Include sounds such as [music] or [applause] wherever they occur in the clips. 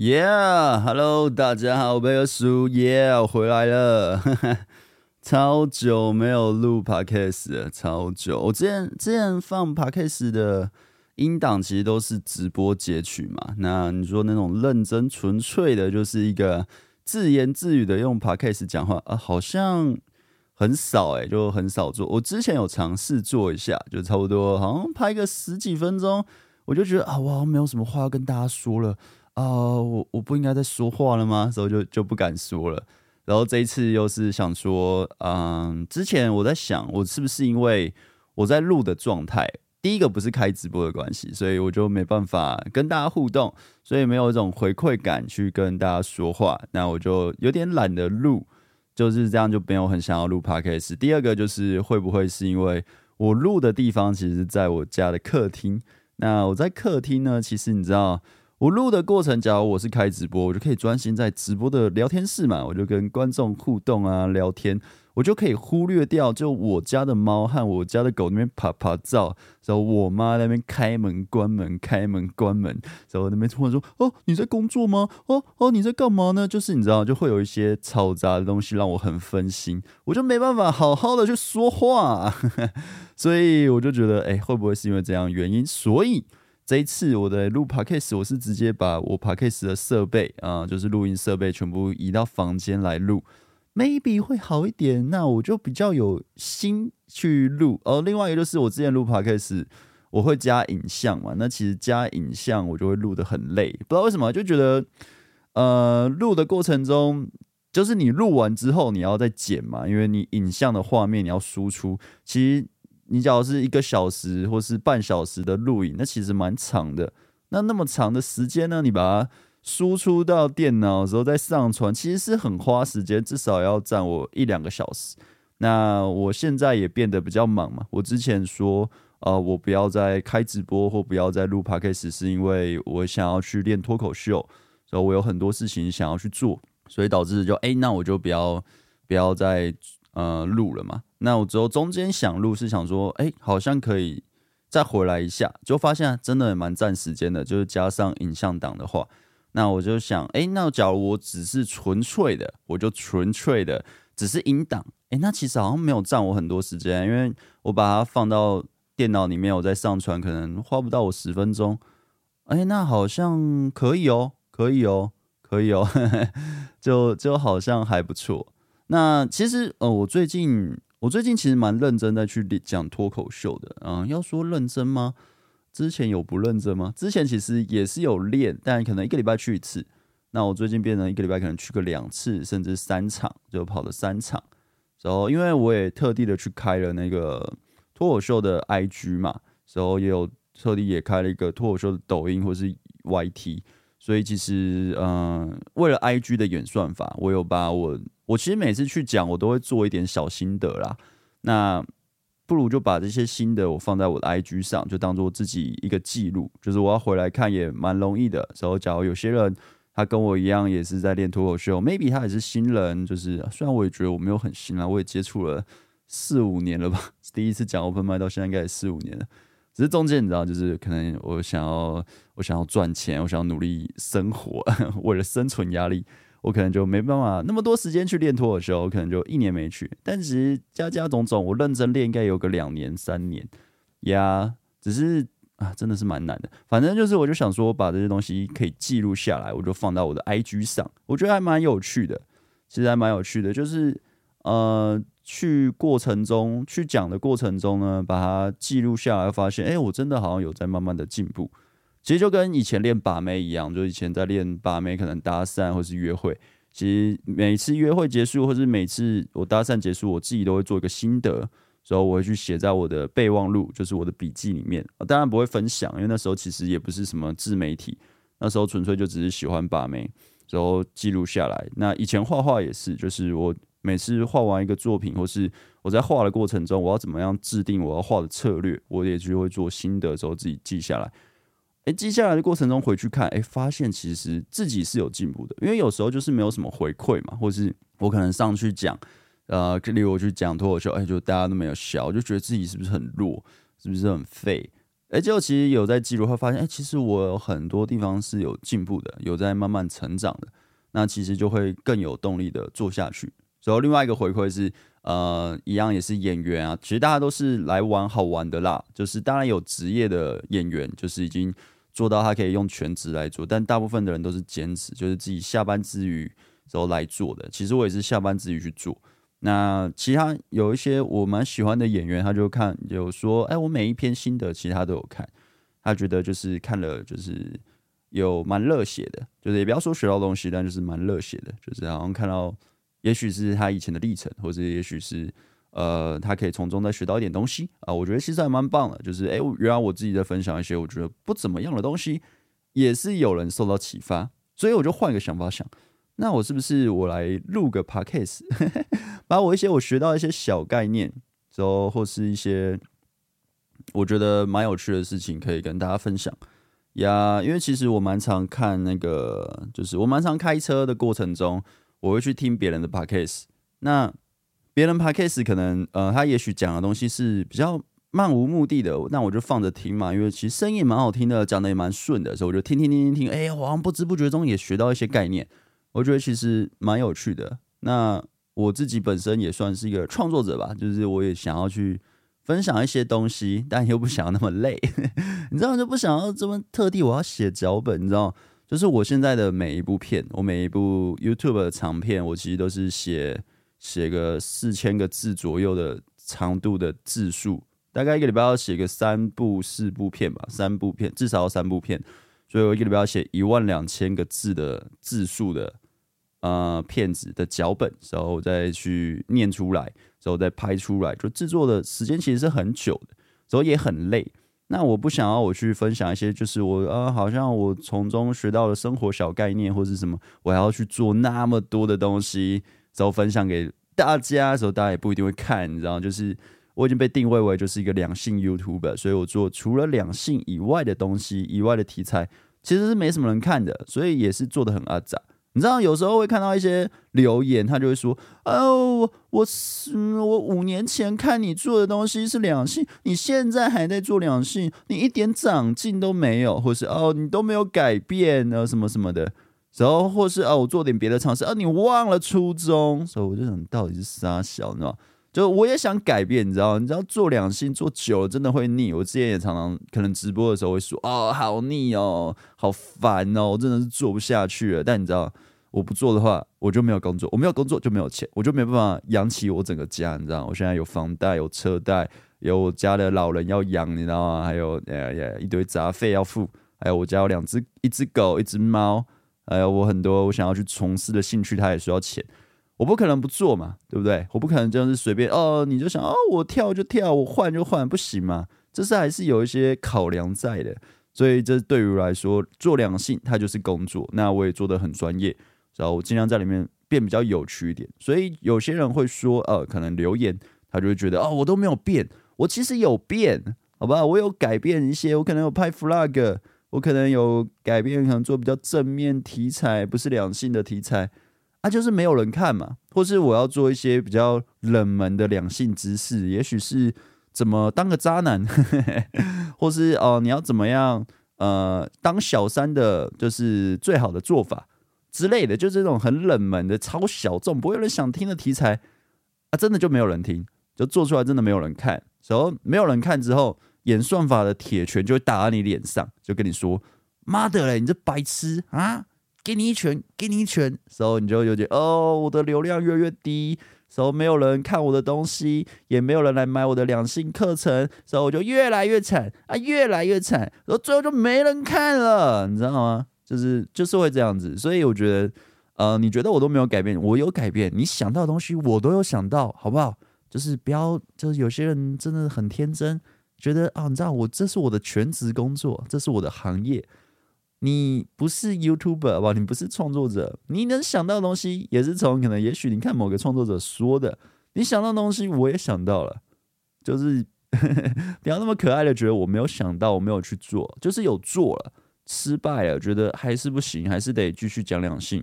Yeah，Hello，大家好，我是叔，Yeah，我回来了，哈 [laughs] 哈超久没有录 Podcast 了，超久。我之前之前放 Podcast 的音档，其实都是直播截取嘛。那你说那种认真纯粹的，就是一个自言自语的用 Podcast 讲话啊，好像很少哎、就很少做。我之前有尝试做一下，就差不多好像拍个十几分钟，我就觉得啊，我好像没有什么话要跟大家说了。啊、我我不应该再说话了吗？所以就就不敢说了。然后这一次又是想说，嗯、之前我在想，我是不是因为我在录的状态，第一个不是开直播的关系，所以我就没办法跟大家互动，所以没有一种回馈感去跟大家说话。那我就有点懒得录，就是这样，就没有很想要录 podcast。第二个就是会不会是因为我录的地方其实在我家的客厅？那我在客厅呢，其实你知道。我录的过程，假如我是开直播，我就可以专心在直播的聊天室嘛，我就跟观众互动啊，聊天，我就可以忽略掉就我家的猫和我家的狗那边趴趴走，然后我妈那边开门关门开门关门，然后那边突然说：“哦，你在工作吗？哦哦，你在干嘛呢？”就是你知道，就会有一些嘈杂的东西让我很分心，我就没办法好好的去说话，[laughs] 所以我就觉得，哎，会不会是因为这样原因？所以。这一次我的录 Podcast，我是直接把我 Podcast 的设备啊、就是录音设备全部移到房间来录，maybe 会好一点。那我就比较有心去录。哦，另外一个就是我之前录 Podcast，我会加影像嘛。那其实加影像我就会录得很累，不知道为什么，就觉得呃录的过程中，就是你录完之后你要再剪嘛，因为你影像的画面你要输出，其实。你假如是一个小时或是半小时的录影，那其实蛮长的。那那么长的时间呢？你把它输出到电脑的时候再上传，其实是很花时间，至少要占我一两个小时。那我现在也变得比较忙嘛。我之前说，呃，我不要再开直播或不要再录 podcast，是因为我想要去练脱口秀，所以我有很多事情想要去做，所以导致就哎，那我就不要不要再呃录了嘛。那我之后中间想录是想说，哎、好像可以再回来一下，就发现真的也蛮占时间的。就是加上影像档的话，那我就想，哎、那假如我只是纯粹的，我就纯粹的只是音档，哎、那其实好像没有占我很多时间，因为我把它放到电脑里面，我再上传，可能花不到我十分钟。哎、那好像可以哦，可以哦，可以哦，就就好像还不错。那其实，呃，我最近。我最近其实蛮认真的去讲脱口秀的，嗯，要说认真吗？之前有不认真吗？之前其实也是有练，但可能一个礼拜去一次。那我最近变成一个礼拜可能去个两次，甚至三场，就跑了三场。然后因为我也特地的去开了那个脱口秀的 IG 嘛，然后也有特地也开了一个脱口秀的抖音或是 YT。所以其实，嗯，为了 IG 的演算法，我有把我。我其实每次去讲，我都会做一点小心得啦。那不如就把这些心得我放在我的 IG 上，就当做自己一个记录。就是我要回来看也蛮容易的。然后，假如有些人他跟我一样也是在练脱口秀，maybe 他也是新人。就是虽然我也觉得我没有很新啊，我也接触了四五年了吧。[laughs] 第一次讲 Open Mic 到现在应该也四五年了。只是中间你知道，就是可能我想要我想要赚钱，我想要努力生活，[laughs] 为了生存压力。我可能就没办法那么多时间去练脱口秀，我可能就一年没去。但其实加加种种，我认真练应该有个两年三年呀。只是啊，真的是蛮难的。反正就是，我就想说，把这些东西可以记录下来，我就放到我的 IG 上。我觉得还蛮有趣的，其实还蛮有趣的。就是呃，去过程中去讲的过程中呢，把它记录下来，发现哎，我真的好像有在慢慢的进步。其实就跟以前练把妹一样，就以前在练把妹，可能搭讪或是约会。其实每次约会结束，或是每次我搭讪结束，我自己都会做一个心得，所以我会去写在我的备忘录，就是我的笔记里面。当然不会分享，因为那时候其实也不是什么自媒体，那时候纯粹就只是喜欢把妹，然后记录下来。那以前画画也是，就是我每次画完一个作品，或是我在画的过程中，我要怎么样制定我要画的策略，我也就会做心得，之后自己记下来。诶，记下来的过程中回去看，诶，发现其实自己是有进步的，因为有时候就是没有什么回馈嘛，或是我可能上去讲，呃，例如我去讲脱口秀，诶，就大家都没有笑，我就觉得自己是不是很弱，是不是很废？哎，结果其实有在记录，会发现，哎，其实我有很多地方是有进步的，有在慢慢成长的。那其实就会更有动力的做下去。然后另外一个回馈是，呃，一样也是演员啊，其实大家都是来玩好玩的啦。就是当然有职业的演员，就是已经做到他可以用全职来做，但大部分的人都是兼职，就是自己下班之余时候来做的。其实我也是下班之余去做。那其他有一些我蛮喜欢的演员，他就看有说，哎，我每一篇心得其实他都有看，他觉得就是看了就是有蛮热血的，就是也不要说学到东西，但就是蛮热血的，就是好像看到，也许是他以前的历程，或者也许是呃他可以从中再学到一点东西啊，我觉得其实还蛮棒的，就是哎，原来我自己在分享一些我觉得不怎么样的东西，也是有人受到启发，所以我就换个想法想。那我是不是我来录个 podcast，[laughs] 把我一些我学到一些小概念，之后或是一些我觉得蛮有趣的事情，可以跟大家分享呀。因为其实我蛮常看那个，就是我蛮常开车的过程中，我会去听别人的 podcast。那别人 podcast 可能呃，他也许讲的东西是比较漫无目的的，那我就放着听嘛。因为其实声音蛮好听的，讲的也蛮顺的，所以我就听听听听听，哎、好像不知不觉中也学到一些概念。我觉得其实蛮有趣的。那我自己本身也算是一个创作者吧，就是我也想要去分享一些东西，但又不想要那么累，[laughs] 你知道，就不想要这么特地我要写脚本，你知道，就是我现在的每一部片，我每一部 YouTube 的长片，我其实都是写写个四千个字左右的长度的字数，大概一个礼拜要写个三部四部片吧，三部片至少要三部片，所以我一个礼拜要写一万两千个字的字数的。呃，片子的脚本，然后再去念出来，然后再拍出来，就制作的时间其实是很久的，然后也很累。那我不想要我去分享一些，就是我呃，好像我从中学到了生活小概念或是什么，我还要去做那么多的东西，然后分享给大家的时候，大家也不一定会看，你知道？就是我已经被定位为就是一个两性 YouTuber，所以我做除了两性以外的东西以外的题材，其实是没什么人看的，所以也是做的很阿杂。你知道有时候会看到一些留言，他就会说：“哦，我是我五年前看你做的东西是两性，你现在还在做两性，你一点长进都没有，或是哦你都没有改变啊什么什么的，然后或是哦我做点别的尝试，啊你忘了初衷，所以我就想到底是啥小，你知道吗？”就我也想改变，你知道？你知道做两性做久了真的会腻。我之前也常常可能直播的时候会说：“哦，好腻哦，好烦哦，我真的是做不下去了。”但你知道，我不做的话，我就没有工作，我没有工作就没有钱，我就没办法养起我整个家。你知道？我现在有房贷，有车贷，有我家的老人要养，你知道吗？还有呀呀一堆杂费要付，还有我家有两只，一只狗，一只猫，还有我很多我想要去从事的兴趣，它也需要钱。我不可能不做嘛，对不对？我不可能就是随便哦，你就想哦，我跳就跳，我换就换，不行嘛？这是还是有一些考量在的。所以这对于我来说，做两性它就是工作，那我也做得很专业，然后我尽量在里面变比较有趣一点。所以有些人会说，呃，可能留言他就会觉得哦，我都没有变，我其实有变，好吧？我有改变一些，我可能有拍 flag，我可能有改变，可能做比较正面题材，不是两性的题材。啊，就是没有人看嘛，或是我要做一些比较冷门的两性知识，也许是怎么当个渣男，或是哦、你要怎么样呃当小三的，就是最好的做法之类的，就这种很冷门的、超小众、不会有人想听的题材啊，真的就没有人听，就做出来真的没有人看，然后没有人看之后，演算法的铁拳就会打在你脸上，就跟你说：“妈的嘞，你这白痴啊！”给你一拳，给你一拳，时候你就有点哦，我的流量越来越低，时候没有人看我的东西，也没有人来买我的两性课程，时候我就越来越惨啊，越来越惨，然后最后就没人看了，你知道吗？就是就是会这样子，所以我觉得，呃，你觉得我都没有改变，我有改变，你想到的东西我都有想到，好不好？就是不要，就是有些人真的很天真，觉得啊，你知道我这是我的全职工作，这是我的行业。你不是 YouTuber 吧？你不是创作者，你能想到的东西也是从可能，也许你看某个创作者说的，你想到的东西我也想到了，就是 [laughs] 不要那么可爱的觉得我没有想到，我没有去做，就是有做了，失败了，觉得还是不行，还是得继续讲两性，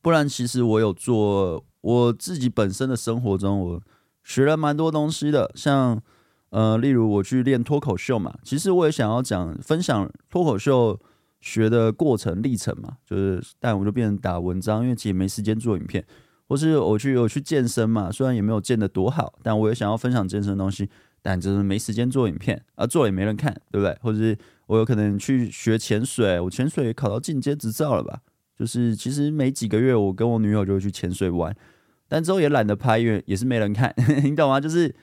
不然其实我有做我自己本身的生活中，我学了蛮多东西的，像。呃，例如我去练脱口秀嘛，其实我也想要讲分享脱口秀学的过程历程嘛，就是但我就变成打文章，因为其实没时间做影片，或是我去我去健身嘛，虽然也没有健得多好，但我也想要分享健身的东西，但就是没时间做影片，啊，做也没人看，对不对？或者是我有可能去学潜水，我潜水也考到进阶执照了吧？就是其实没几个月，我跟我女友就会去潜水玩，但之后也懒得拍，因为也是没人看，[laughs] 你懂吗？就是。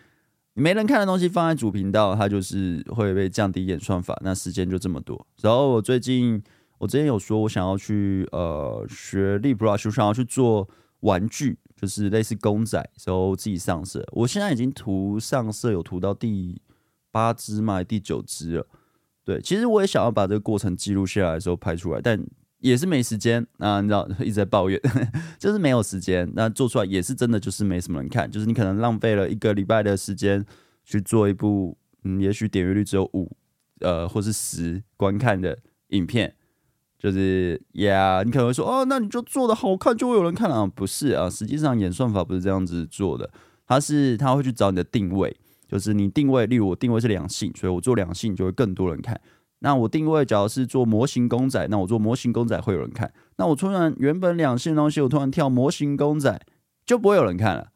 没人看的东西放在主频道，它就是会被降低演算法。那时间就这么多。然后我最近，我之前有说，我想要去呃学 LeetBrush，我想要去做玩具，就是类似公仔，然后自己上色。我现在已经涂上色，有涂到第八支嘛，第九支了。对，其实我也想要把这个过程记录下来的时候拍出来，但。也是没时间啊，你知道 [laughs] 一直在抱怨，[laughs] 就是没有时间。那做出来也是真的，就是没什么人看。就是你可能浪费了一个礼拜的时间去做一部，嗯，也许点阅率只有五，呃，或是十观看的影片，就是呀，你可能会说，哦，那你就做的好看，就会有人看啊？不是啊，实际上演算法不是这样子做的，它是它会去找你的定位，就是你定位，例如我定位是两性，所以我做两性就会更多人看。那我定位，只要是做模型公仔，那我做模型公仔会有人看。那我突然原本两性东西，我突然跳模型公仔，就不会有人看了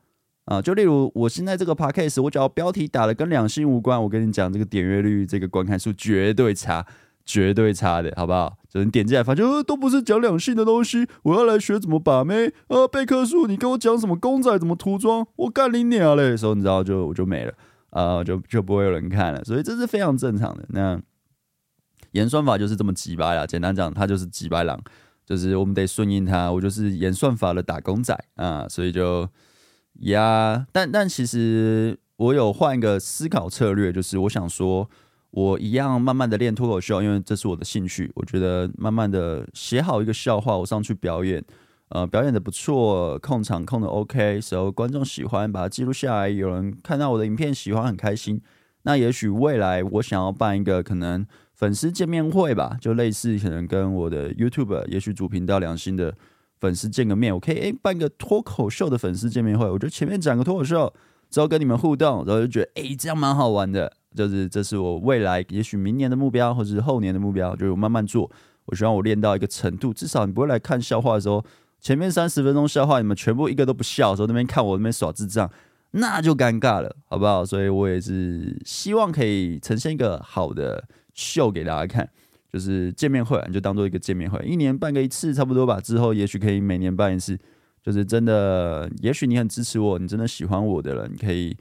啊。就例如我现在这个 podcast，我只要标题打的跟两性无关，我跟你讲，这个点阅率、这个观看数绝对差，绝对差的，好不好？就你点进来发现，呃，都不是讲两性的东西，我要来学怎么把妹。呃，贝克书，你跟我讲什么公仔怎么涂装，我干你娘嘞！时候你知道就我就没了啊，就就不会有人看了。所以这是非常正常的。那。演算法就是这么机掰啦，简单讲，它就是机掰狼，就是我们得顺应它。我就是演算法的打工仔啊，所以就呀，但但其实我有换一个思考策略，就是我想说，我一样慢慢的练脱口秀，因为这是我的兴趣。我觉得慢慢的写好一个笑话，我上去表演，呃，表演的不错，控场控的 OK，时候观众喜欢，把它记录下来，有人看到我的影片喜欢，很开心。那也许未来我想要办一个可能。粉丝见面会吧，就类似可能跟我的 YouTube，也许主频道良心的粉丝见个面，我可以诶、办个脱口秀的粉丝见面会。我觉得前面讲个脱口秀，之后跟你们互动，然后就觉得诶、这样蛮好玩的。就是这是我未来也许明年的目标，或者是后年的目标，就是我慢慢做。我希望我练到一个程度，至少你不会来看笑话的时候，前面三十分钟笑话你们全部一个都不笑的时候，那边看我那边耍智障，那就尴尬了，好不好？所以我也是希望可以呈现一个好的。秀给大家看，就是见面会，你就当做一个见面会，一年办个一次差不多吧。之后也许可以每年办一次，就是真的，也许你很支持我，你真的喜欢我的人，你可以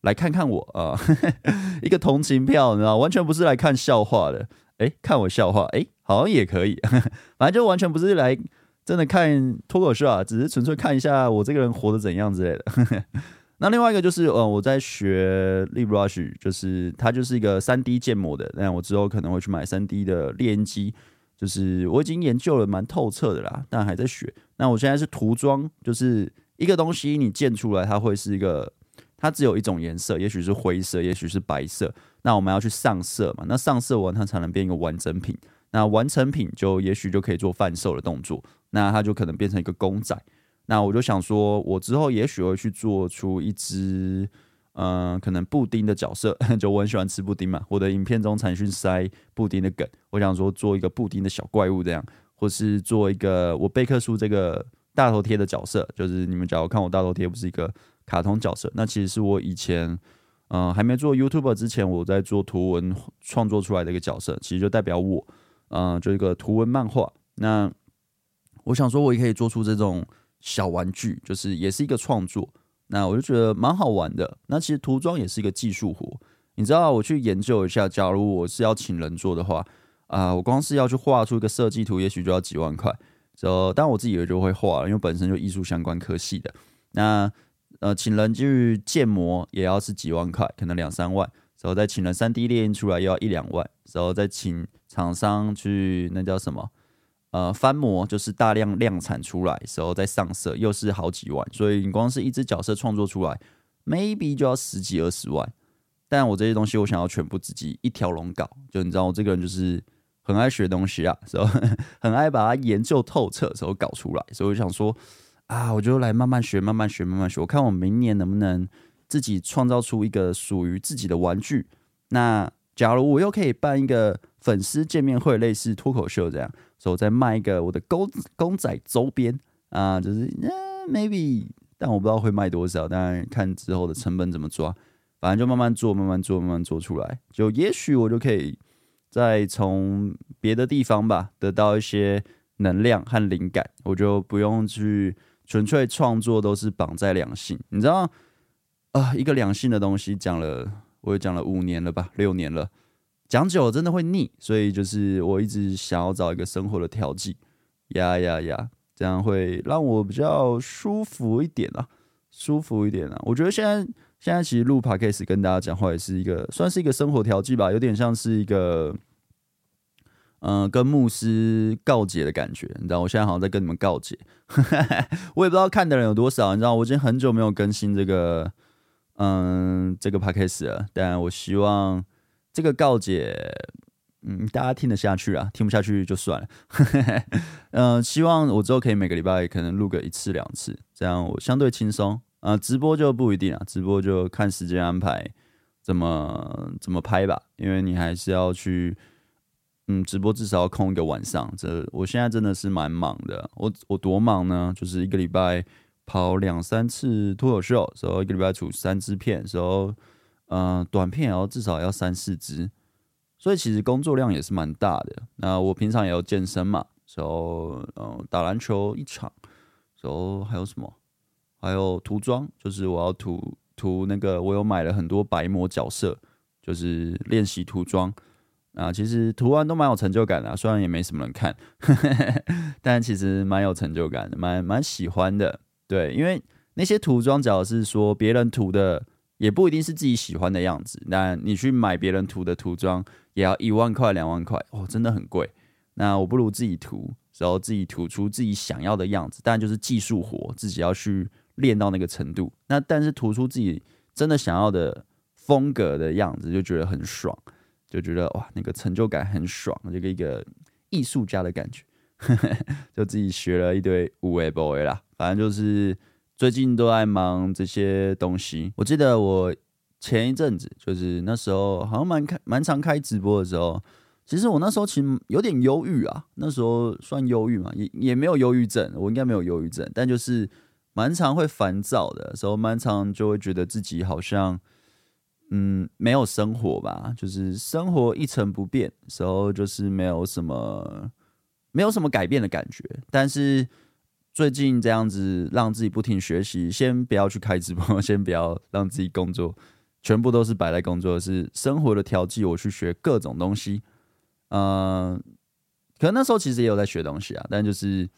来看看我啊，[laughs] 一个同情票，你知道，完全不是来看笑话的。哎，看我笑话，哎，好像也可以，[laughs] 反正就完全不是来真的看脱口秀啊，只是纯粹看一下我这个人活得怎样之类的。那另外一个就是，呃，我在学 LeetBrush，就是它就是一个三 D 建模的。那我之后可能会去买三 D 的练机，就是我已经研究了蛮透彻的啦，但还在学。那我现在是涂装，就是一个东西你建出来，它会是一个，它只有一种颜色，也许是灰色，也许是白色。那我们要去上色嘛？那上色完它才能变一个完整品。那完成品就也许就可以做贩售的动作，那它就可能变成一个公仔。那我就想说，我之后也许会去做出一只，嗯、可能布丁的角色，[laughs] 就我很喜欢吃布丁嘛。我的影片中常去塞布丁的梗，我想说做一个布丁的小怪物这样，或是做一个我贝克书这个大头贴的角色，就是你们假如看我大头贴不是一个卡通角色，那其实是我以前，嗯、还没做 YouTube 之前，我在做图文创作出来的一个角色，其实就代表我，嗯、呃，就一个图文漫画。那我想说，我也可以做出这种。小玩具就是也是一个创作，那我就觉得蛮好玩的。那其实涂装也是一个技术活，你知道，我去研究一下，假如我是要请人做的话，啊、我光是要去画出一个设计图，也许就要几万块。就当然我自己也就会画，因为本身就艺术相关科系的。那呃，请人去建模也要是几万块，可能两三万。然后再请人三 D 列印出来，又要一两万。然后再请厂商去，那叫什么？呃，翻模就是大量量产出来时候再上色，又是好几万，所以你光是一只角色创作出来，maybe 就要十几二十万。但我这些东西，我想要全部自己一条龙搞，就你知道，我这个人就是很爱学东西啊，所以 [laughs] 很爱把它研究透彻，时候搞出来。所以我想说，啊，我就来慢慢学，慢慢学，慢慢学。我看我明年能不能自己创造出一个属于自己的玩具。那假如我又可以办一个粉丝见面会，类似脱口秀这样，所以我再卖一个我的公公仔周边啊，就是嗯、maybe，但我不知道会卖多少，当然看之后的成本怎么抓，反正就慢慢做，慢慢做，慢慢做出来，就也许我就可以再从别的地方吧得到一些能量和灵感，我就不用去纯粹创作都是绑在两性，你知道啊、一个两性的东西讲了。我也讲了五年了吧，六年了，讲久了真的会腻，所以就是我一直想要找一个生活的调剂，呀呀呀，这样会让我比较舒服一点啊，舒服一点啊。我觉得现在现在其实录 Podcast 跟大家讲话也是一个算是一个生活调剂吧，有点像是一个嗯、跟牧师告解的感觉，你知道，我现在好像在跟你们告解，[laughs] 我也不知道看的人有多少，你知道，我已经很久没有更新这个。嗯，这个 podcast 了，但我希望这个告解，嗯，大家听得下去啊，听不下去就算了。嗯，[laughs] 希望我之后可以每个礼拜可能录个一次两次，这样我相对轻松。啊，直播就不一定了，直播就看时间安排，怎么怎么拍吧，因为你还是要去，嗯，直播至少要空一个晚上。这我现在真的是蛮忙的，我我多忙呢，就是一个礼拜。跑两三次脱口秀，然后一个礼拜出三支片，然后嗯，短片也要至少要三四支，所以其实工作量也是蛮大的。那我平常也要健身嘛，然后嗯，打篮球一场，然后还有什么？还有涂装，就是我要涂涂那个，我有买了很多白膜角色，就是练习涂装。啊，其实涂完都蛮有成就感的，虽然也没什么人看，[laughs] 但其实蛮有成就感的，蛮蛮喜欢的。对，因为那些涂装，只要是说别人涂的，也不一定是自己喜欢的样子。那你去买别人涂的涂装，也要一万块、两万块，哦，真的很贵。那我不如自己涂，然后自己涂出自己想要的样子。但就是技术活，自己要去练到那个程度。那但是涂出自己真的想要的风格的样子，就觉得很爽，就觉得哇，那个成就感很爽，这个一个艺术家的感觉。[laughs] 就自己学了一堆有的没的啦，反正就是最近都在忙这些东西。我记得我前一阵子，就是那时候好像蛮开蛮常开直播的时候，其实我那时候其实有点忧郁啊。那时候算忧郁嘛，也也没有忧郁症，我应该没有忧郁症，但就是蛮常会烦躁的时候，蛮常就会觉得自己好像嗯没有生活吧，就是生活一成不变，时候就是没有什么。没有什么改变的感觉，但是最近这样子让自己不停学习，先不要去开直播，[laughs] 先不要让自己工作，全部都是摆在工作，是生活的调剂。我去学各种东西，嗯、呃，可能那时候其实也有在学东西啊，但就是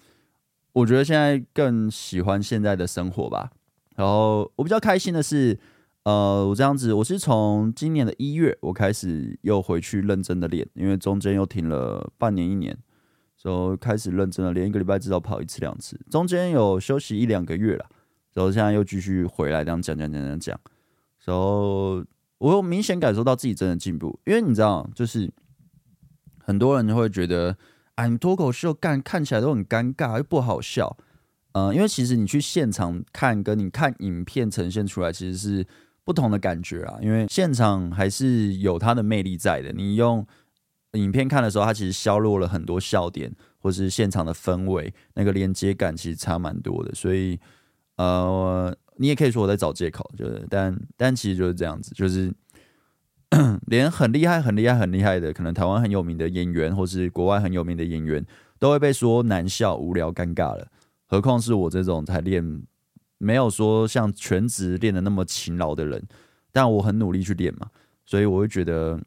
我觉得现在更喜欢现在的生活吧。然后我比较开心的是，呃，我这样子，我是从今年的一月我开始又回去认真的练，因为中间又停了半年一年。然后开始认真的连，一个礼拜至少跑一次两次，中间有休息一两个月了，然后现在又继续回来这样讲讲讲讲讲，然后我有明显感受到自己真的进步，因为你知道，就是很多人会觉得，哎，你脱口秀干看起来都很尴尬又不好笑，嗯、因为其实你去现场看，跟你看影片呈现出来其实是不同的感觉啊，因为现场还是有它的魅力在的，你用。影片看的时候，它其实削弱了很多笑点，或是现场的氛围，那个连接感其实差蛮多的。所以，呃，你也可以说我在找借口，就是，但但其实就是这样子，就是 [clears throat] 连很厉害、很厉害、很厉害的，可能台湾很有名的演员，或是国外很有名的演员，都会被说难笑、无聊、尴尬了。何况是我这种才练，没有说像全职练的那么勤劳的人，但我很努力去练嘛，所以我会觉得。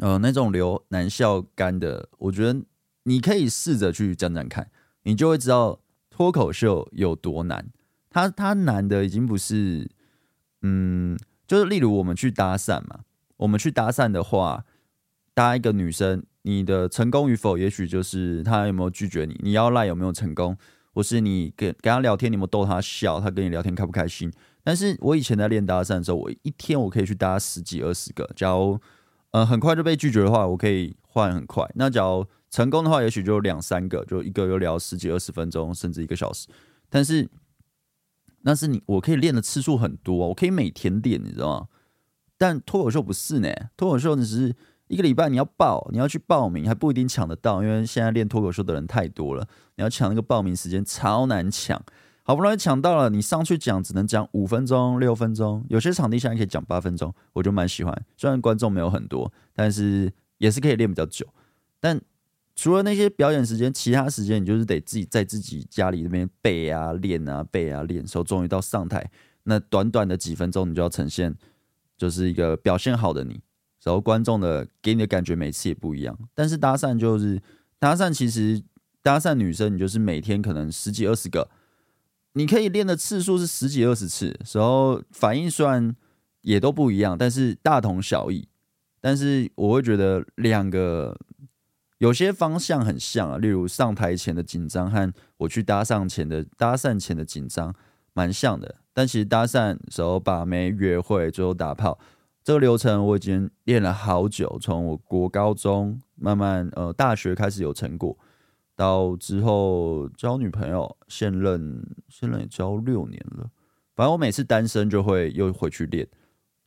呃，那种流难笑干的，我觉得你可以试着去讲讲看，你就会知道脱口秀有多难。它它难的已经不是，嗯，就是例如我们去搭讪嘛，我们去搭讪的话，搭一个女生，你的成功与否，也许就是她有没有拒绝你，你要赖有没有成功，或是你跟跟她聊天，你有没有逗她笑，她跟你聊天开不开心。但是我以前在练搭讪的时候，我一天我可以去搭十几二十个，假如。呃，很快就被拒绝的话，我可以换很快。那假如成功的话，也许就两三个，就一个又聊十几二十分钟，甚至一个小时。但是那是你我可以练的次数很多，我可以每天练，你知道吗？但脱口秀不是呢，脱口秀你只是一个礼拜你要报，你要去报名，还不一定抢得到，因为现在练脱口秀的人太多了，你要抢那个报名时间超难抢。好不容易抢到了，你上去讲只能讲五分钟、六分钟，有些场地现在可以讲八分钟，我就蛮喜欢。虽然观众没有很多，但是也是可以练比较久。但除了那些表演时间，其他时间你就是得自己在自己家里那边背啊、练啊、背啊、练。时候终于到上台，那短短的几分钟，你就要呈现就是一个表现好的你。然后观众的给你的感觉每次也不一样。但是搭讪就是搭讪，其实搭讪女生，你就是每天可能十几二十个。你可以练的次数是十几二十次，时候反应虽然也都不一样，但是大同小异。但是我会觉得两个有些方向很像啊，例如上台前的紧张和我去搭讪前的搭讪前的紧张蛮像的。但其实搭讪时候把妹约会最后打炮这个流程我已经练了好久，从我国高中慢慢呃大学开始有成果。到之后交女朋友，现任现任也交六年了。反正我每次单身就会又回去练，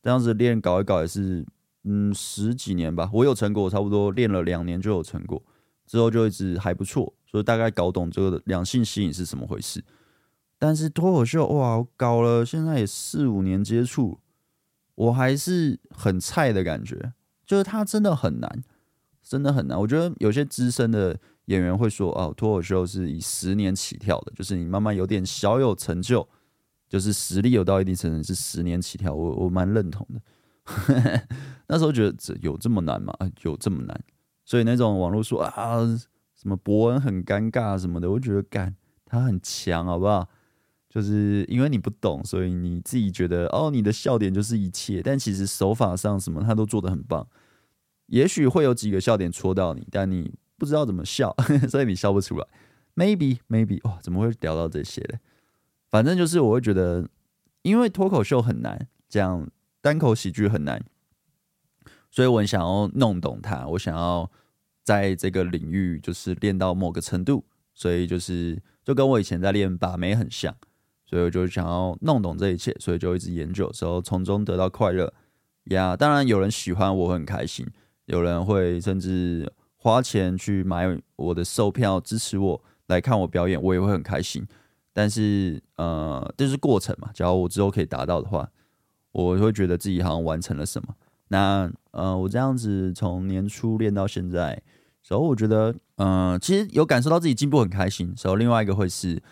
这样子练搞一搞也是嗯十几年吧。我有成果，差不多练了两年就有成果，之后就一直还不错，所以大概搞懂这个两性吸引是什么回事。但是脱口秀哇，搞了现在也四五年接触，我还是很菜的感觉，就是它真的很难，真的很难。我觉得有些资深的。演员会说：“哦，脱口秀是以十年起跳的，就是你慢慢有点小有成就，就是实力有到一定程度是十年起跳。我”我蛮认同的。[laughs] 那时候觉得这有这么难吗？有这么难？所以那种网络说啊，什么博恩很尴尬什么的，我觉得干他很强，好不好？就是因为你不懂，所以你自己觉得哦，你的笑点就是一切，但其实手法上什么他都做得很棒。也许会有几个笑点戳到你，但你。不知道怎么笑，[laughs] 所以你笑不出来。Maybe, maybe，哇，怎么会聊到这些嘞？反正就是我会觉得，因为脱口秀很难，这样单口喜剧很难，所以我很想要弄懂它。我想要在这个领域就是练到某个程度，所以就是就跟我以前在练把妹很像，所以我就想要弄懂这一切，所以就一直研究，之后从中得到快乐。呀，当然有人喜欢我很开心，有人会甚至。花钱去买我的售票支持我来看我表演，我也会很开心。但是，呃，这是过程嘛。假如我之后可以达到的话，我会觉得自己好像完成了什么。那，呃，我这样子从年初练到现在，所以我觉得，呃，其实有感受到自己进步，很开心。所以另外一个会是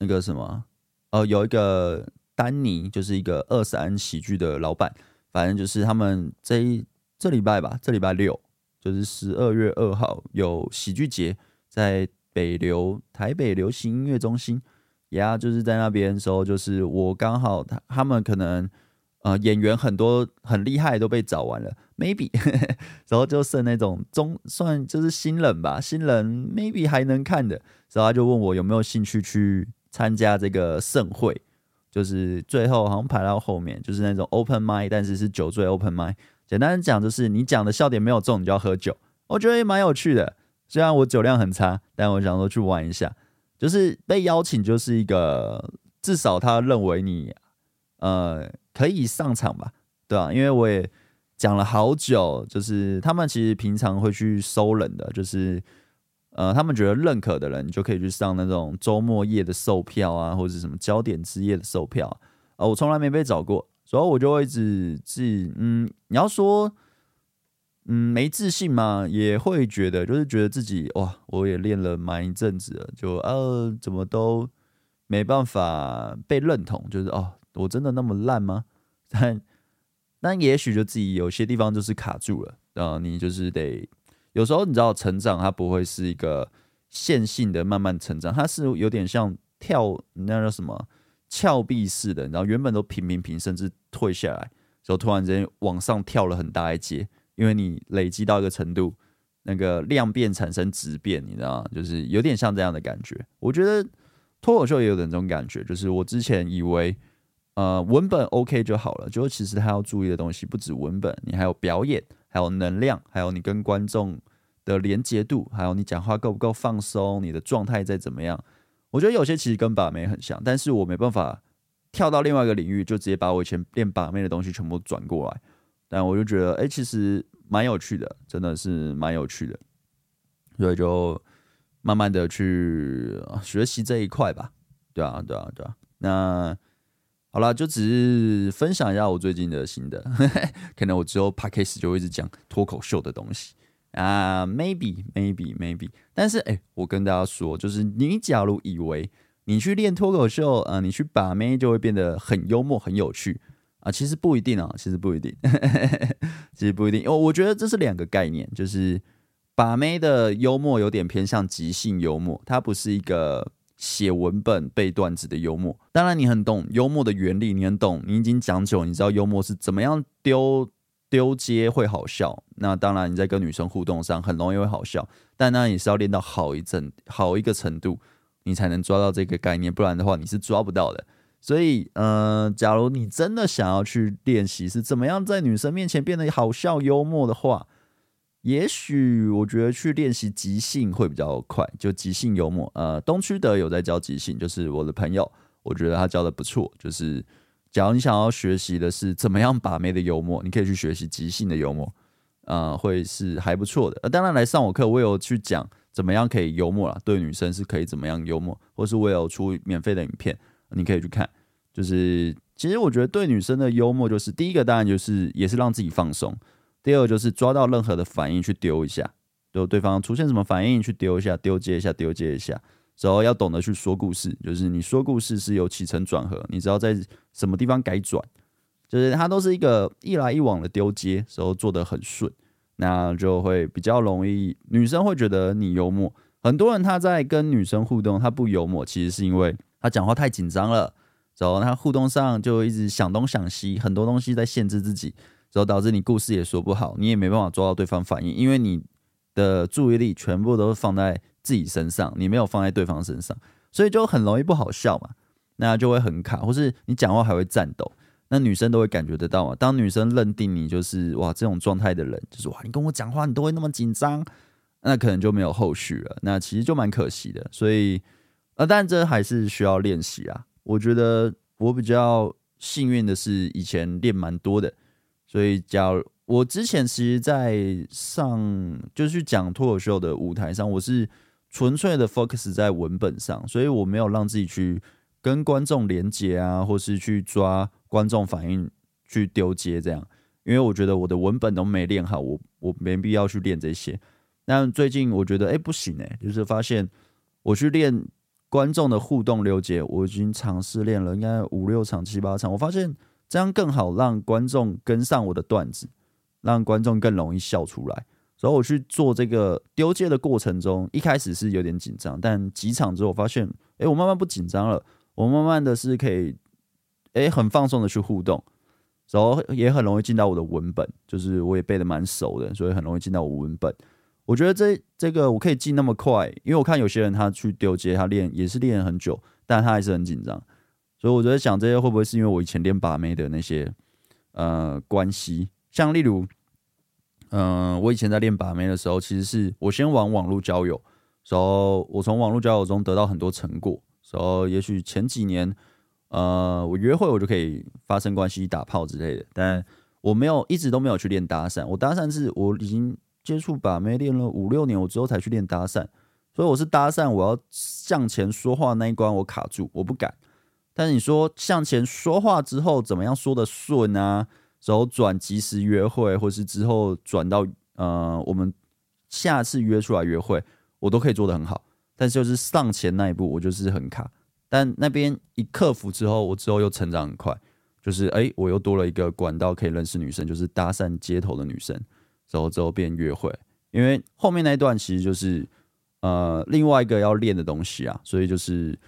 那个什么，呃，有一个丹尼，就是一个二三喜剧的老板，反正就是他们这一这礼拜吧，这礼拜六。就是十二月二号有喜剧节，在北流台北流行音乐中心，呀，就是在那边的时候，就是我刚好他他们可能呃演员很多很厉害都被找完了，maybe，[laughs] 然后就剩那种中算就是新人吧，新人 maybe 还能看的，然后他就问我有没有兴趣去参加这个盛会，就是最后好像排到后面，就是那种 open mind，但是是酒醉 open mind。简单讲就是，你讲的笑点没有中，你就要喝酒。我觉得也蛮有趣的，虽然我酒量很差，但我想说去玩一下。就是被邀请，就是一个至少他认为你呃可以上场吧，对吧？因为我也讲了好久，就是他们其实平常会去收人的，就是呃他们觉得认可的人，你就可以去上那种周末夜的售票啊，或者什么焦点之夜的售票啊。我从来没被找过。所以，我就会一直自，嗯，你要说，嗯，没自信嘛，也会觉得，就是觉得自己哇，我也练了蛮一阵子了，就呃，怎么都没办法被认同，就是哦，我真的那么烂吗？[laughs] 但但也许就自己有些地方就是卡住了，啊，你就是得有时候你知道，成长它不会是一个线性的慢慢成长，它是有点像跳，那叫什么？峭壁式的，然后原本都平平平，甚至退下来，就突然间往上跳了很大一阶，因为你累积到一个程度，那个量变产生质变，你知道吗？就是有点像这样的感觉。我觉得脱口秀也有点这种感觉，就是我之前以为，呃，文本 OK 就好了，就其实他要注意的东西不止文本，你还有表演，还有能量，还有你跟观众的连接度，还有你讲话够不够放松，你的状态再怎么样。我觉得有些其实跟把妹很像，但是我没办法跳到另外一个领域，就直接把我以前练把妹的东西全部转过来。但我就觉得，哎、其实蛮有趣的，真的是蛮有趣的，所以就慢慢的去学习这一块吧。对啊，对啊，对啊。那好了，就只是分享一下我最近的心得。[laughs] 可能我之后 podcast 就会一直讲脱口秀的东西啊 maybe maybe maybe，。但是，哎、我跟大家说，就是你假如以为你去练脱口秀啊，你去把妹就会变得很幽默、很有趣啊，其实不一定啊，其实不一定，[laughs] 其实不一定。我我觉得这是两个概念，就是把妹的幽默有点偏向即兴幽默，它不是一个。写文本背段子的幽默，当然你很懂幽默的原理，你很懂，你已经讲久，你知道幽默是怎么样丢丢接会好笑。那当然你在跟女生互动上很容易会好笑，但那也是要练到好一阵好一个程度，你才能抓到这个概念，不然的话你是抓不到的。所以，呃，假如你真的想要去练习是怎么样在女生面前变得好笑幽默的话。也许我觉得去练习即兴会比较快，就即兴幽默。呃，东区德有在教即兴，就是我的朋友，我觉得他教的不错。就是假如你想要学习的是怎么样把妹的幽默，你可以去学习即兴的幽默，呃，会是还不错的。呃，当然来上我课，我有去讲怎么样可以幽默啦，对女生是可以怎么样幽默，或是我有出免费的影片，你可以去看。就是其实我觉得对女生的幽默，就是第一个当然就是也是让自己放松。第二就是抓到任何的反应去丢一下，就对方出现什么反应去丢一下，丢接一下，丢接一下。然后要懂得去说故事，就是你说故事是有起承转合，你知道在什么地方改转，就是它都是一个一来一往的丢接，时候做得很顺，那就会比较容易，女生会觉得你幽默。很多人他在跟女生互动，他不幽默，其实是因为他讲话太紧张了，然后他互动上就一直想东想西，很多东西在限制自己。然后导致你故事也说不好，你也没办法抓到对方反应，因为你的注意力全部都放在自己身上，你没有放在对方身上，所以就很容易不好笑嘛，那就会很卡，或是你讲话还会颤抖，那女生都会感觉得到嘛。当女生认定你就是哇这种状态的人，就是哇你跟我讲话你都会那么紧张，那可能就没有后续了，那其实就蛮可惜的。所以呃，但这还是需要练习啊。我觉得我比较幸运的是以前练蛮多的。所以，假如我之前其实，在上就是去讲脱口秀的舞台上，我是纯粹的 focus 在文本上，所以我没有让自己去跟观众连接啊，或是去抓观众反应去丢接这样，因为我觉得我的文本都没练好，我我没必要去练这些。但最近我觉得，哎，不行哎，就是发现我去练观众的互动溜接，我已经尝试练了应该五六场、七八场，我发现。这样更好让观众跟上我的段子，让观众更容易笑出来。所以我去做这个丢接的过程中，一开始是有点紧张，但几场之后我发现，哎，我慢慢不紧张了。我慢慢的是可以，哎，很放松的去互动，然后也很容易进到我的文本，就是我也背得蛮熟的，所以很容易进到我文本。我觉得这这个我可以进那么快，因为我看有些人他去丢接，他练也是练很久，但他还是很紧张。所以我在想，这些会不会是因为我以前练把妹的那些呃关系？像例如，嗯、我以前在练把妹的时候，其实是我先玩网络交友，然后我从网络交友中得到很多成果，然后也许前几年，呃，我约会我就可以发生关系、打炮之类的，但我没有一直都没有去练搭讪。我搭讪是我已经接触把妹练了五六年，我之后才去练搭讪。所以我是搭讪，我要向前说话那一关我卡住，我不敢。但是你说向前说话之后怎么样说的顺啊？然后转及时约会，或是之后转到呃我们下次约出来约会，我都可以做得很好。但是就是上前那一步，我就是很卡。但那边一克服之后，我之后又成长很快，就是哎、我又多了一个管道可以认识女生，就是搭讪街头的女生，然后之后变约会。因为后面那一段其实就是呃另外一个要练的东西啊，所以就是。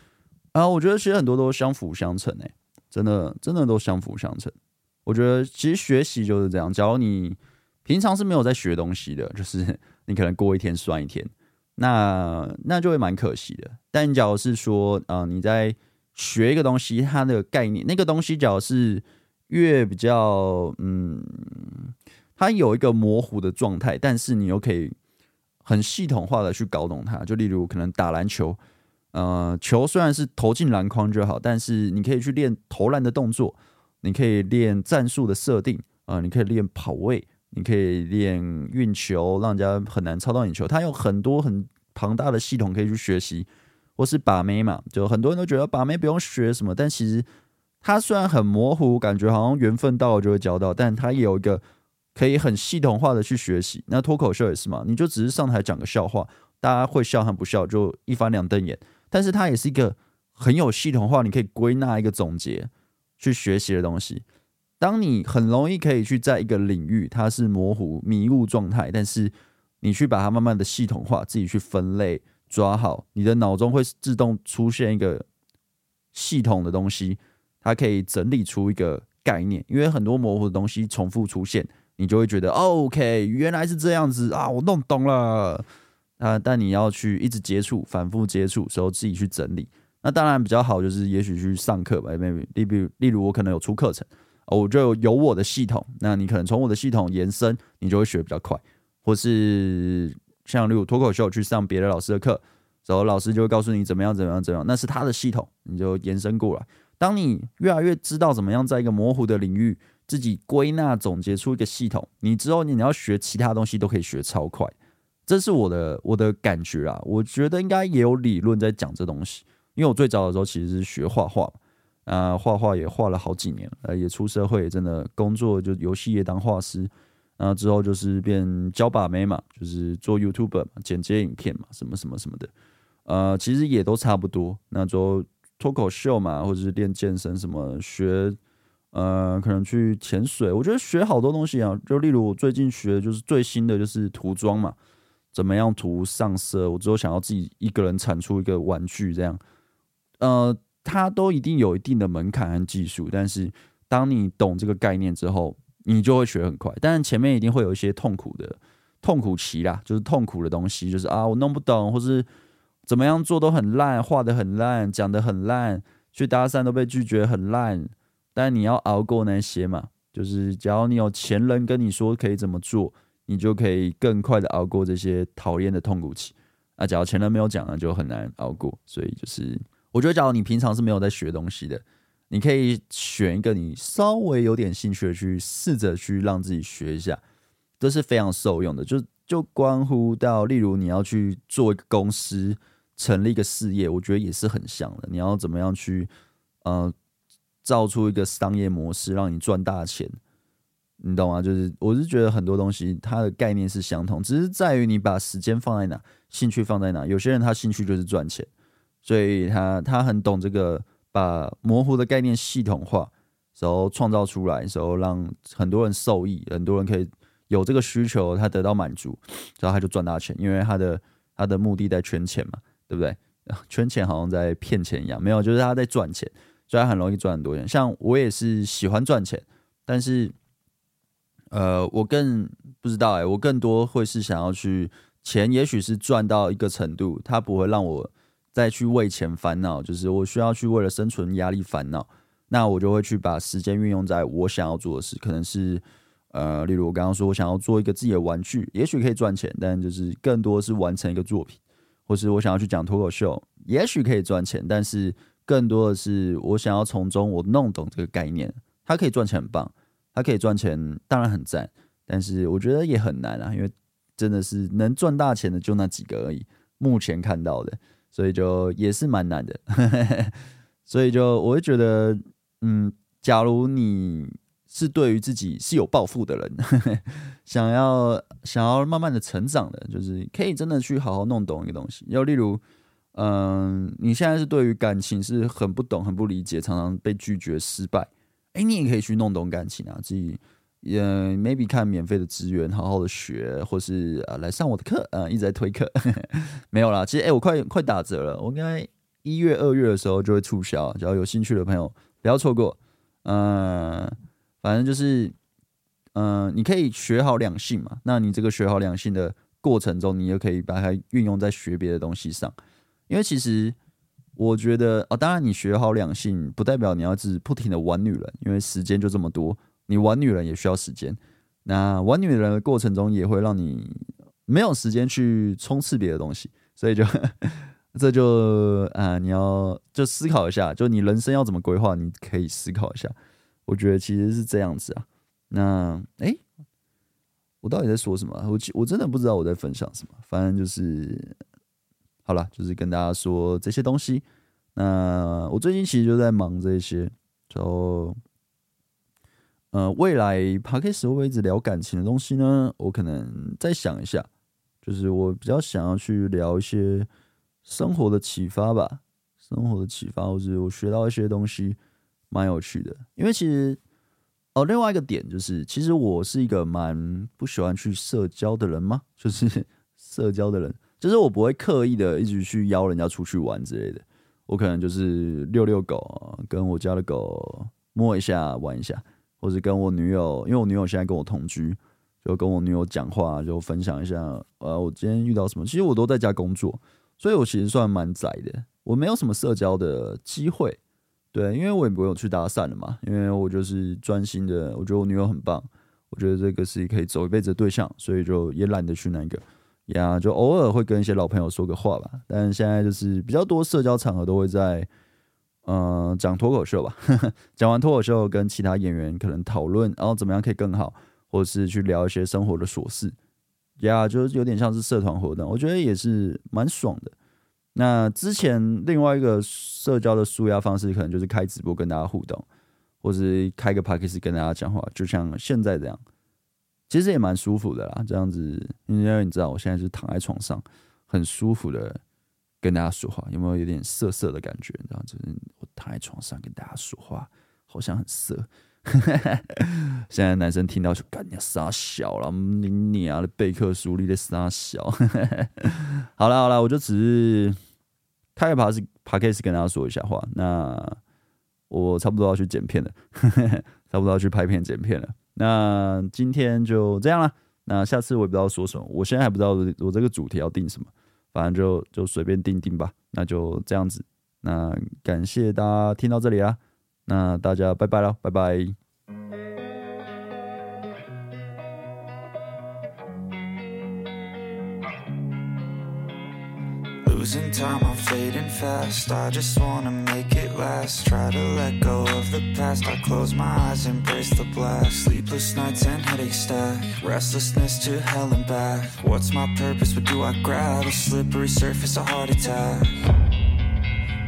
啊，我觉得其实很多都相辅相成诶，真的真的都相辅相成。我觉得其实学习就是这样，假如你平常是没有在学东西的，就是你可能过一天算一天，那那就会蛮可惜的。但假如是说，啊、呃，你在学一个东西，它的概念，那个东西假如是越比较，嗯，它有一个模糊的状态，但是你又可以很系统化的去搞懂它。就例如可能打篮球。呃，球虽然是投进篮筐就好，但是你可以去练投篮的动作，你可以练战术的设定啊、呃，你可以练跑位，你可以练运球，让人家很难抄到你球。他有很多很庞大的系统可以去学习，或是把妹嘛，就很多人都觉得把妹不用学什么，但其实它虽然很模糊，感觉好像缘分到了就会交到，但它也有一个可以很系统化的去学习。那脱口秀也是嘛，你就只是上台讲个笑话，大家会笑和不笑就一翻两瞪眼。但是它也是一个很有系统化，你可以归纳一个总结去学习的东西。当你很容易可以去在一个领域，它是模糊迷雾状态，但是你去把它慢慢的系统化，自己去分类抓好，你的脑中会自动出现一个系统的东西，它可以整理出一个概念。因为很多模糊的东西重复出现，你就会觉得 OK，原来是这样子啊，我弄懂了。啊！但你要去一直接触，反复接触，时候自己去整理。那当然比较好，就是也许去上课吧。maybe 例如，例如我可能有出课程，我就有我的系统。那你可能从我的系统延伸，你就会学比较快。或是像例如脱口秀去上别的老师的课，然后老师就会告诉你怎么样，怎么样，怎么样。那是他的系统，你就延伸过来。当你越来越知道怎么样在一个模糊的领域自己归纳总结出一个系统，你之后你要学其他东西都可以学超快。这是我的我的感觉啊，我觉得应该也有理论在讲这东西，因为我最早的时候其实是学画画，啊，画画也画了好几年，呃，也出社会，真的工作就游戏业当画师，然后，之后就是变教把妹嘛，就是做 YouTuber 嘛，剪接影片嘛，什么什么什么的，呃，其实也都差不多。那做脱口秀嘛，或者是练健身什么，学，呃，可能去潜水，我觉得学好多东西啊，就例如我最近学就是最新的就是涂装嘛。怎么样涂上色？我之后想要自己一个人产出一个玩具，这样，呃，它都一定有一定的门槛和技术。但是，当你懂这个概念之后，你就会学很快。但是前面一定会有一些痛苦的痛苦期啦，就是痛苦的东西，就是啊，我弄不懂，或是怎么样做都很烂，画得很烂，讲得很烂，去搭讪都被拒绝很烂。但你要熬过那些嘛，就是假如你有前人跟你说可以怎么做。你就可以更快的熬过这些讨厌的痛苦期啊！假如前人没有讲呢，就很难熬过。所以就是，我觉得，假如你平常是没有在学东西的，你可以选一个你稍微有点兴趣的去试着去让自己学一下，都是非常受用的。就就关乎到，例如你要去做一个公司，成立一个事业，我觉得也是很像的。你要怎么样去呃造出一个商业模式，让你赚大钱。你懂吗？就是我是觉得很多东西它的概念是相同，只是在于你把时间放在哪，兴趣放在哪。有些人他兴趣就是赚钱，所以他他很懂这个，把模糊的概念系统化，然后创造出来，然后让很多人受益，很多人可以有这个需求，他得到满足，然后他就赚大钱，因为他的他的目的在圈钱嘛，对不对？[laughs] 圈钱好像在骗钱一样，没有，就是他在赚钱，所以他很容易赚很多钱。像我也是喜欢赚钱，但是。呃，我更不知道哎、我更多会是想要去钱，也许是赚到一个程度，它不会让我再去为钱烦恼，就是我需要去为了生存压力烦恼，那我就会去把时间运用在我想要做的事，可能是呃，例如我刚刚说我想要做一个自己的玩具，也许可以赚钱，但就是更多是完成一个作品，或是我想要去讲脱口秀，也许可以赚钱，但是更多的是我想要从中我弄懂这个概念，它可以赚钱很棒。他可以赚钱，当然很赞，但是我觉得也很难啊，因为真的是能赚大钱的就那几个而已，目前看到的，所以就也是蛮难的，[laughs] 所以就我会觉得，嗯，假如你是对于自己是有抱负的人，想要想要慢慢的成长的，就是可以真的去好好弄懂一个东西，又例如，嗯，你现在是对于感情是很不懂、很不理解，常常被拒绝、失败。哎，你也可以去弄懂感情啊，自己也 maybe 看免费的资源，好好的学，或是啊来上我的课，啊一直在推课，[laughs] 没有啦。其实哎，我快快打折了，我应该一月二月的时候就会促销，只要有兴趣的朋友不要错过。嗯，反正就是嗯，你可以学好两性嘛，那你这个学好两性的过程中，你也可以把它运用在学别的东西上，因为其实。我觉得哦，当然你学好两性，不代表你要只不停的玩女人，因为时间就这么多，你玩女人也需要时间。那玩女人的过程中，也会让你没有时间去冲刺别的东西，所以就这就啊，你要就思考一下，就你人生要怎么规划，你可以思考一下。我觉得其实是这样子啊。那诶，我到底在说什么？我我真的不知道我在分享什么。反正就是好了，就是跟大家说这些东西。那我最近其实就在忙这些，就呃，未来 Podcast 会不会一直聊感情的东西呢？我可能再想一下。就是我比较想要去聊一些生活的启发吧，生活的启发，或者我学到一些东西，蛮有趣的。因为其实哦，另外一个点就是，其实我是一个蛮不喜欢去社交的人嘛，[laughs] 就是社交的人，就是我不会刻意的一直去邀人家出去玩之类的。我可能就是遛遛狗，跟我家的狗摸一下玩一下，或者跟我女友，因为我女友现在跟我同居。就跟我女友讲话，就分享一下，呃，我今天遇到什么。其实我都在家工作，所以我其实算蛮宅的。我没有什么社交的机会，对，因为我也不用去搭讪了嘛。因为我就是专心的，我觉得我女友很棒，我觉得这个是可以走一辈子的对象，所以就也懒得去那个呀。就偶尔会跟一些老朋友说个话吧。但现在就是比较多社交场合都会在，呃，讲脱口秀吧。[laughs] 讲完脱口秀，跟其他演员可能讨论，然后怎么样可以更好。或者是去聊一些生活的琐事，呀，就是有点像是社团活动，我觉得也是蛮爽的。那之前另外一个社交的舒压方式，可能就是开直播跟大家互动，或是开个 podcast 跟大家讲话，就像现在这样，其实也蛮舒服的啦。这样子，因为你知道我现在是躺在床上，很舒服的跟大家说话，有没有有点涩涩的感觉？然后就是我躺在床上跟大家说话，好像很色。[laughs] 现在男生听到就干你傻小了，你你啊的贝克书里的傻小。[laughs] 好了好了，我就只是开个 podcast 跟大家说一下话。那我差不多要去剪片了，[laughs] 差不多要去拍片剪片了。那今天就这样了。那下次我也不知道说什么，我现在还不知道我这个主题要定什么，反正就就随便定定吧。那就这样子。那感谢大家听到这里啊。那大家拜拜了，拜拜。Losing time, I'm fading fast. I just wanna make it last. Try to let go of the past. I close my eyes, embrace the blast. Sleepless nights and headaches stack. Restlessness to hell and back. What's my purpose? What do I grab? A slippery surface, a heart attack.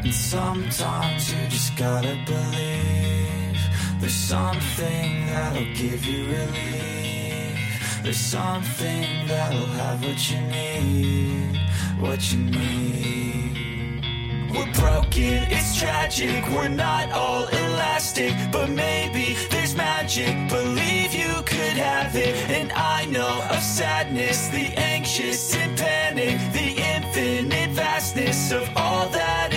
And sometimes you just gotta believe There's something that'll give you relief There's something that'll have what you need What you need We're broken, it's tragic. We're not all elastic But maybe there's magic. Believe you could have it. And I know of sadness The anxious and panic The infinite vastness of all that